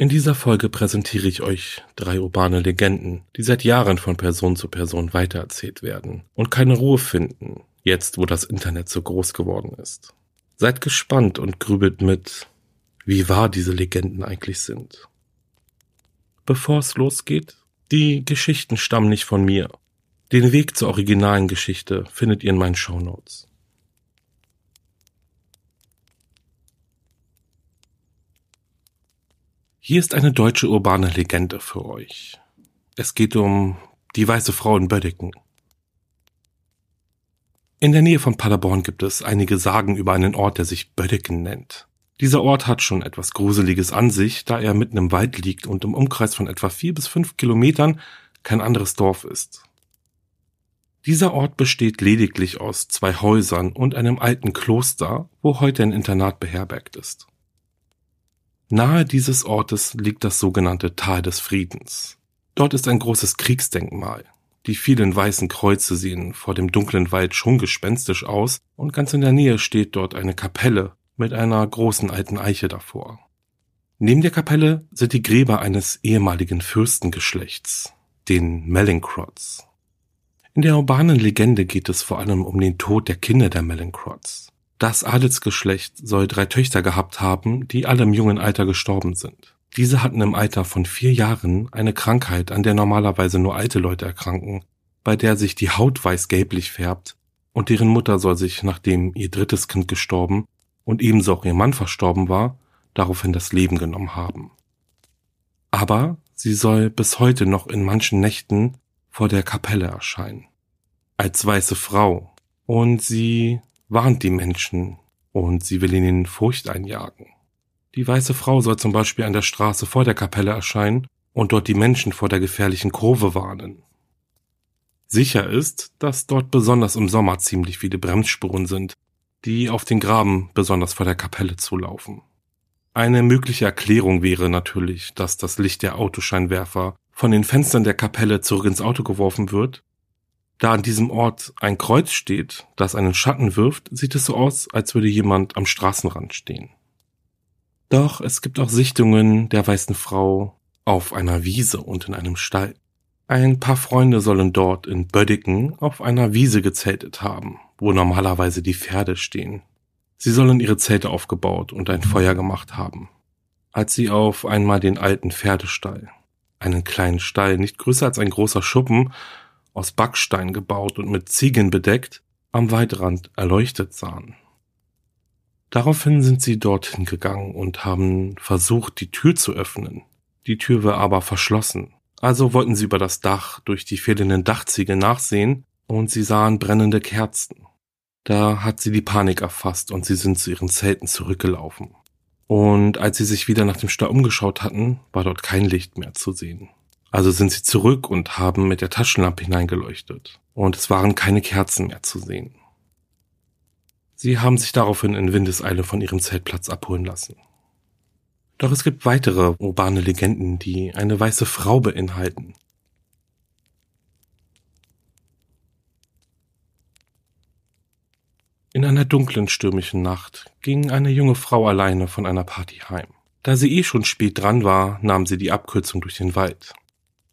In dieser Folge präsentiere ich euch drei urbane Legenden, die seit Jahren von Person zu Person weitererzählt werden und keine Ruhe finden, jetzt wo das Internet so groß geworden ist. Seid gespannt und grübelt mit, wie wahr diese Legenden eigentlich sind. Bevor es losgeht, die Geschichten stammen nicht von mir. Den Weg zur originalen Geschichte findet ihr in meinen Shownotes. Hier ist eine deutsche urbane Legende für euch. Es geht um die weiße Frau in Böddiken. In der Nähe von Paderborn gibt es einige Sagen über einen Ort, der sich Böddiken nennt. Dieser Ort hat schon etwas Gruseliges an sich, da er mitten im Wald liegt und im Umkreis von etwa vier bis fünf Kilometern kein anderes Dorf ist. Dieser Ort besteht lediglich aus zwei Häusern und einem alten Kloster, wo heute ein Internat beherbergt ist. Nahe dieses Ortes liegt das sogenannte Tal des Friedens. Dort ist ein großes Kriegsdenkmal. Die vielen weißen Kreuze sehen vor dem dunklen Wald schon gespenstisch aus und ganz in der Nähe steht dort eine Kapelle mit einer großen alten Eiche davor. Neben der Kapelle sind die Gräber eines ehemaligen Fürstengeschlechts, den Mellencrots. In der urbanen Legende geht es vor allem um den Tod der Kinder der Mellencrots. Das Adelsgeschlecht soll drei Töchter gehabt haben, die alle im jungen Alter gestorben sind. Diese hatten im Alter von vier Jahren eine Krankheit, an der normalerweise nur alte Leute erkranken, bei der sich die Haut weiß-gelblich färbt, und deren Mutter soll sich, nachdem ihr drittes Kind gestorben und ebenso auch ihr Mann verstorben war, daraufhin das Leben genommen haben. Aber sie soll bis heute noch in manchen Nächten vor der Kapelle erscheinen. Als weiße Frau. Und sie warnt die Menschen und sie will ihnen Furcht einjagen. Die weiße Frau soll zum Beispiel an der Straße vor der Kapelle erscheinen und dort die Menschen vor der gefährlichen Kurve warnen. Sicher ist, dass dort besonders im Sommer ziemlich viele Bremsspuren sind, die auf den Graben besonders vor der Kapelle zulaufen. Eine mögliche Erklärung wäre natürlich, dass das Licht der Autoscheinwerfer von den Fenstern der Kapelle zurück ins Auto geworfen wird da an diesem Ort ein Kreuz steht, das einen Schatten wirft, sieht es so aus, als würde jemand am Straßenrand stehen. Doch es gibt auch Sichtungen der weißen Frau auf einer Wiese und in einem Stall. Ein paar Freunde sollen dort in Böddiken auf einer Wiese gezeltet haben, wo normalerweise die Pferde stehen. Sie sollen ihre Zelte aufgebaut und ein Feuer gemacht haben. Als sie auf einmal den alten Pferdestall, einen kleinen Stall, nicht größer als ein großer Schuppen, aus Backstein gebaut und mit Ziegeln bedeckt, am Waldrand erleuchtet sahen. Daraufhin sind sie dorthin gegangen und haben versucht, die Tür zu öffnen. Die Tür war aber verschlossen. Also wollten sie über das Dach durch die fehlenden Dachziegel nachsehen und sie sahen brennende Kerzen. Da hat sie die Panik erfasst und sie sind zu ihren Zelten zurückgelaufen. Und als sie sich wieder nach dem Stall umgeschaut hatten, war dort kein Licht mehr zu sehen. Also sind sie zurück und haben mit der Taschenlampe hineingeleuchtet. Und es waren keine Kerzen mehr zu sehen. Sie haben sich daraufhin in Windeseile von ihrem Zeltplatz abholen lassen. Doch es gibt weitere urbane Legenden, die eine weiße Frau beinhalten. In einer dunklen, stürmischen Nacht ging eine junge Frau alleine von einer Party heim. Da sie eh schon spät dran war, nahm sie die Abkürzung durch den Wald.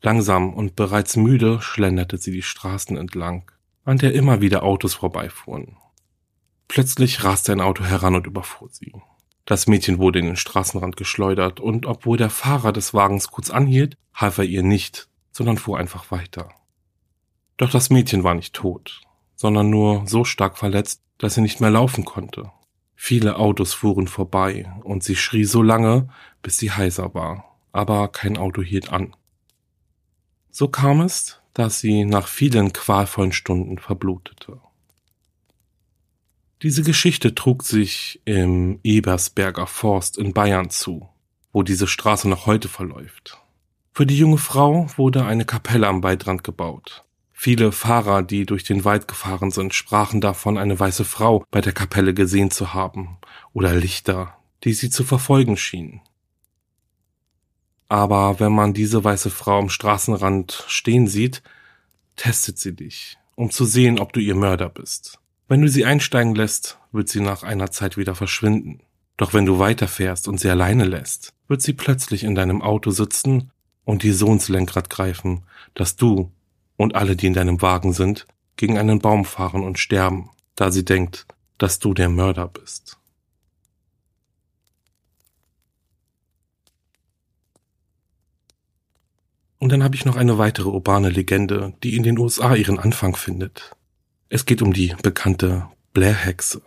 Langsam und bereits müde schlenderte sie die Straßen entlang, an der immer wieder Autos vorbeifuhren. Plötzlich raste ein Auto heran und überfuhr sie. Das Mädchen wurde in den Straßenrand geschleudert und obwohl der Fahrer des Wagens kurz anhielt, half er ihr nicht, sondern fuhr einfach weiter. Doch das Mädchen war nicht tot, sondern nur so stark verletzt, dass sie nicht mehr laufen konnte. Viele Autos fuhren vorbei und sie schrie so lange, bis sie heiser war, aber kein Auto hielt an. So kam es, dass sie nach vielen qualvollen Stunden verblutete. Diese Geschichte trug sich im Ebersberger Forst in Bayern zu, wo diese Straße noch heute verläuft. Für die junge Frau wurde eine Kapelle am Waldrand gebaut. Viele Fahrer, die durch den Wald gefahren sind, sprachen davon, eine weiße Frau bei der Kapelle gesehen zu haben oder Lichter, die sie zu verfolgen schienen. Aber wenn man diese weiße Frau am Straßenrand stehen sieht, testet sie dich, um zu sehen, ob du ihr Mörder bist. Wenn du sie einsteigen lässt, wird sie nach einer Zeit wieder verschwinden. Doch wenn du weiterfährst und sie alleine lässt, wird sie plötzlich in deinem Auto sitzen und die Sohnslenkrad greifen, dass du und alle, die in deinem Wagen sind, gegen einen Baum fahren und sterben, da sie denkt, dass du der Mörder bist. Und dann habe ich noch eine weitere urbane Legende, die in den USA ihren Anfang findet. Es geht um die bekannte Blair-Hexe.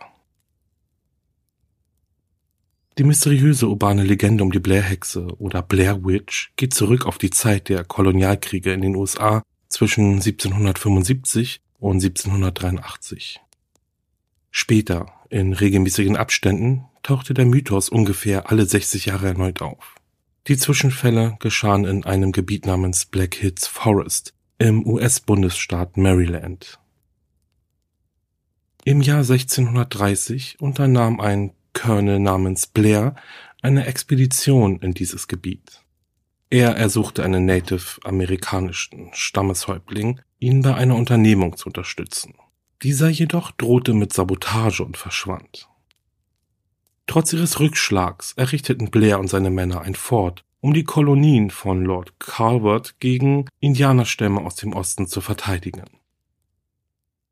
Die mysteriöse urbane Legende um die Blair-Hexe oder Blair Witch geht zurück auf die Zeit der Kolonialkriege in den USA zwischen 1775 und 1783. Später, in regelmäßigen Abständen, tauchte der Mythos ungefähr alle 60 Jahre erneut auf. Die Zwischenfälle geschahen in einem Gebiet namens Black Hills Forest im US-Bundesstaat Maryland. Im Jahr 1630 unternahm ein Colonel namens Blair eine Expedition in dieses Gebiet. Er ersuchte einen native-amerikanischen Stammeshäuptling, ihn bei einer Unternehmung zu unterstützen. Dieser jedoch drohte mit Sabotage und verschwand. Trotz ihres Rückschlags errichteten Blair und seine Männer ein Fort, um die Kolonien von Lord Calvert gegen Indianerstämme aus dem Osten zu verteidigen.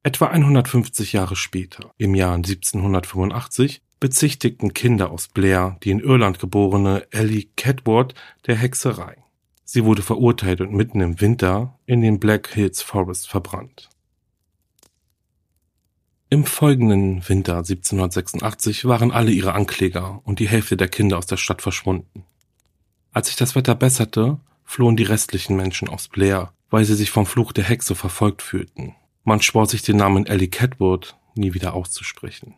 Etwa 150 Jahre später, im Jahr 1785, bezichtigten Kinder aus Blair die in Irland geborene Ellie Catward der Hexerei. Sie wurde verurteilt und mitten im Winter in den Black Hills Forest verbrannt. Im folgenden Winter 1786 waren alle ihre Ankläger und die Hälfte der Kinder aus der Stadt verschwunden. Als sich das Wetter besserte, flohen die restlichen Menschen aus Blair, weil sie sich vom Fluch der Hexe verfolgt fühlten. Man schwor sich den Namen Ellie Catwood nie wieder auszusprechen.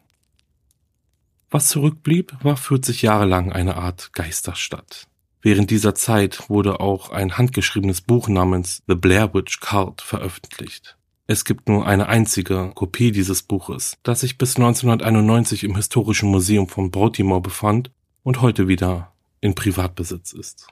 Was zurückblieb, war 40 Jahre lang eine Art Geisterstadt. Während dieser Zeit wurde auch ein handgeschriebenes Buch namens The Blair Witch Cult veröffentlicht. Es gibt nur eine einzige Kopie dieses Buches, das sich bis 1991 im Historischen Museum von Baltimore befand und heute wieder in Privatbesitz ist.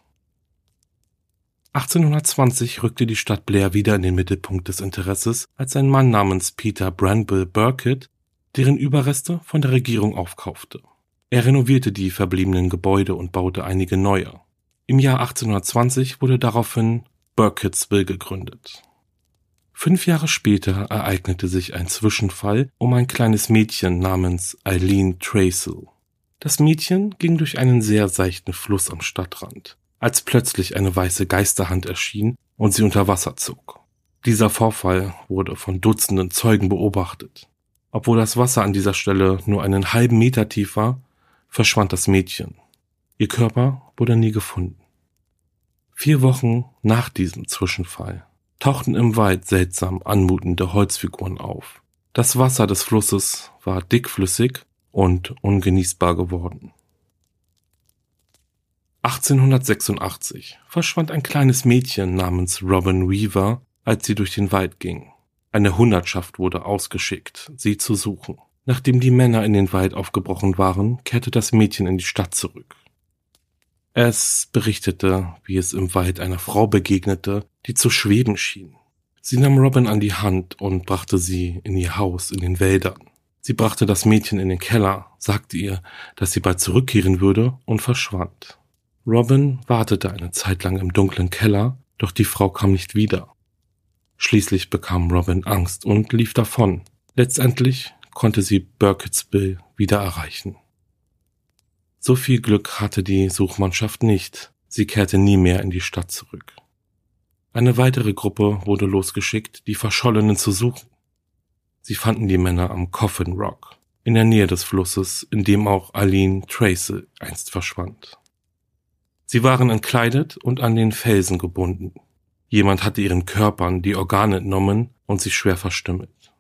1820 rückte die Stadt Blair wieder in den Mittelpunkt des Interesses, als ein Mann namens Peter Branville Burkitt deren Überreste von der Regierung aufkaufte. Er renovierte die verbliebenen Gebäude und baute einige neue. Im Jahr 1820 wurde daraufhin Burkittsville gegründet. Fünf Jahre später ereignete sich ein Zwischenfall um ein kleines Mädchen namens Eileen Tracel. Das Mädchen ging durch einen sehr seichten Fluss am Stadtrand, als plötzlich eine weiße Geisterhand erschien und sie unter Wasser zog. Dieser Vorfall wurde von Dutzenden Zeugen beobachtet. Obwohl das Wasser an dieser Stelle nur einen halben Meter tief war, verschwand das Mädchen. Ihr Körper wurde nie gefunden. Vier Wochen nach diesem Zwischenfall tauchten im Wald seltsam anmutende Holzfiguren auf. Das Wasser des Flusses war dickflüssig und ungenießbar geworden. 1886 verschwand ein kleines Mädchen namens Robin Weaver, als sie durch den Wald ging. Eine Hundertschaft wurde ausgeschickt, sie zu suchen. Nachdem die Männer in den Wald aufgebrochen waren, kehrte das Mädchen in die Stadt zurück. Es berichtete, wie es im Wald einer Frau begegnete, die zu schweben schien. Sie nahm Robin an die Hand und brachte sie in ihr Haus in den Wäldern. Sie brachte das Mädchen in den Keller, sagte ihr, dass sie bald zurückkehren würde und verschwand. Robin wartete eine Zeit lang im dunklen Keller, doch die Frau kam nicht wieder. Schließlich bekam Robin Angst und lief davon. Letztendlich konnte sie Burkittsville wieder erreichen. So viel Glück hatte die Suchmannschaft nicht. Sie kehrte nie mehr in die Stadt zurück. Eine weitere Gruppe wurde losgeschickt, die Verschollenen zu suchen. Sie fanden die Männer am Coffin Rock, in der Nähe des Flusses, in dem auch Aline Tracy einst verschwand. Sie waren entkleidet und an den Felsen gebunden. Jemand hatte ihren Körpern die Organe entnommen und sie schwer verstümmelt.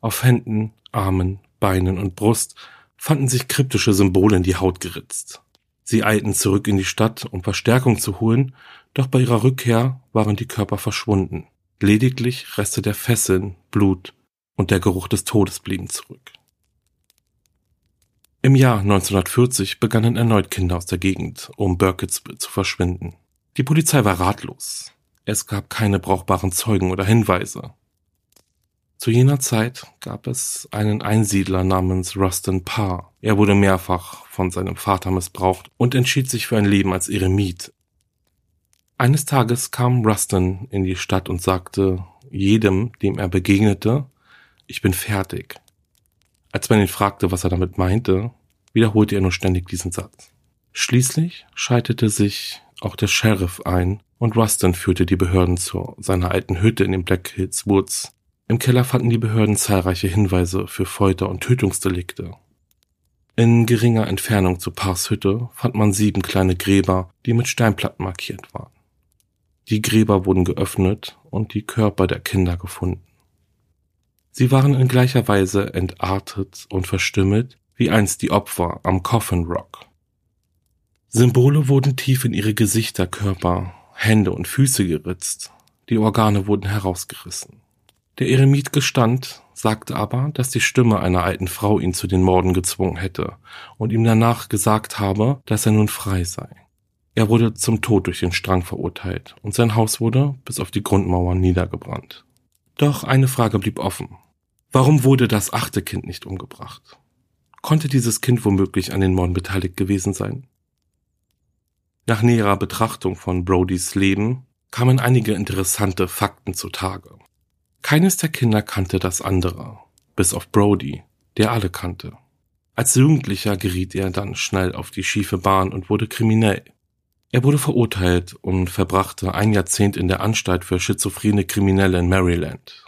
Auf Händen, Armen, Beinen und Brust fanden sich kryptische Symbole in die Haut geritzt. Sie eilten zurück in die Stadt, um Verstärkung zu holen, Doch bei ihrer Rückkehr waren die Körper verschwunden. Lediglich Reste der Fesseln, Blut und der Geruch des Todes blieben zurück. Im Jahr 1940 begannen erneut Kinder aus der Gegend, um Burkittsville zu verschwinden. Die Polizei war ratlos. Es gab keine brauchbaren Zeugen oder Hinweise. Zu jener Zeit gab es einen Einsiedler namens Rustin Parr. Er wurde mehrfach von seinem Vater missbraucht und entschied sich für ein Leben als Eremit. Eines Tages kam Rustin in die Stadt und sagte jedem, dem er begegnete, ich bin fertig. Als man ihn fragte, was er damit meinte, wiederholte er nur ständig diesen Satz. Schließlich schaltete sich auch der Sheriff ein und Rustin führte die Behörden zu seiner alten Hütte in den Black Hills Woods. Im Keller fanden die Behörden zahlreiche Hinweise für Folter und Tötungsdelikte. In geringer Entfernung zu Pars Hütte fand man sieben kleine Gräber, die mit Steinplatten markiert waren. Die Gräber wurden geöffnet und die Körper der Kinder gefunden. Sie waren in gleicher Weise entartet und verstümmelt wie einst die Opfer am Coffin Rock. Symbole wurden tief in ihre Gesichter, Körper, Hände und Füße geritzt, die Organe wurden herausgerissen. Der Eremit gestand, sagte aber, dass die Stimme einer alten Frau ihn zu den Morden gezwungen hätte und ihm danach gesagt habe, dass er nun frei sei. Er wurde zum Tod durch den Strang verurteilt und sein Haus wurde bis auf die Grundmauern niedergebrannt. Doch eine Frage blieb offen. Warum wurde das achte Kind nicht umgebracht? Konnte dieses Kind womöglich an den Morden beteiligt gewesen sein? Nach näherer Betrachtung von Brodys Leben kamen einige interessante Fakten zutage. Keines der Kinder kannte das andere, bis auf Brody, der alle kannte. Als Jugendlicher geriet er dann schnell auf die schiefe Bahn und wurde kriminell. Er wurde verurteilt und verbrachte ein Jahrzehnt in der Anstalt für schizophrene Kriminelle in Maryland.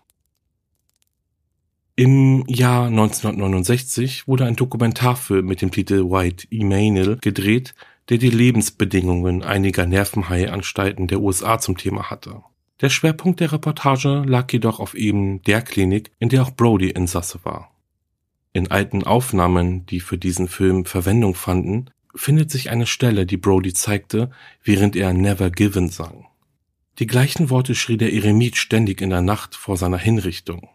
Im Jahr 1969 wurde ein Dokumentarfilm mit dem Titel White Emanuel gedreht, der die Lebensbedingungen einiger Nervenheilanstalten der USA zum Thema hatte. Der Schwerpunkt der Reportage lag jedoch auf eben der Klinik, in der auch Brody Insasse war. In alten Aufnahmen, die für diesen Film Verwendung fanden, findet sich eine Stelle, die Brody zeigte, während er Never Given sang. Die gleichen Worte schrie der Eremit ständig in der Nacht vor seiner Hinrichtung.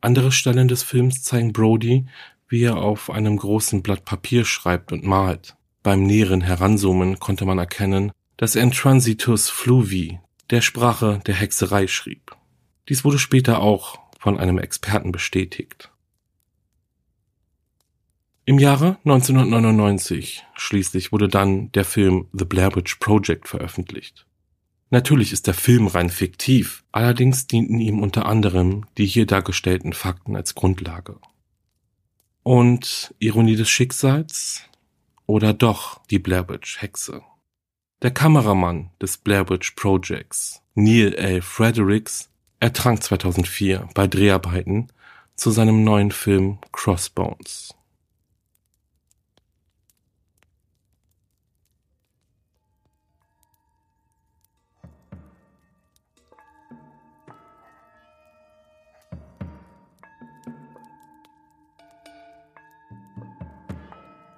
Andere Stellen des Films zeigen Brody, wie er auf einem großen Blatt Papier schreibt und malt. Beim näheren Heranzoomen konnte man erkennen, dass er in Transitus Fluvi, der Sprache der Hexerei schrieb. Dies wurde später auch von einem Experten bestätigt. Im Jahre 1999 schließlich wurde dann der Film The Blair Witch Project veröffentlicht. Natürlich ist der Film rein fiktiv, allerdings dienten ihm unter anderem die hier dargestellten Fakten als Grundlage. Und Ironie des Schicksals? Oder doch die Blair Witch Hexe? Der Kameramann des Blair Witch Projects, Neil L. Fredericks, ertrank 2004 bei Dreharbeiten zu seinem neuen Film Crossbones.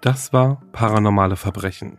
Das war Paranormale Verbrechen.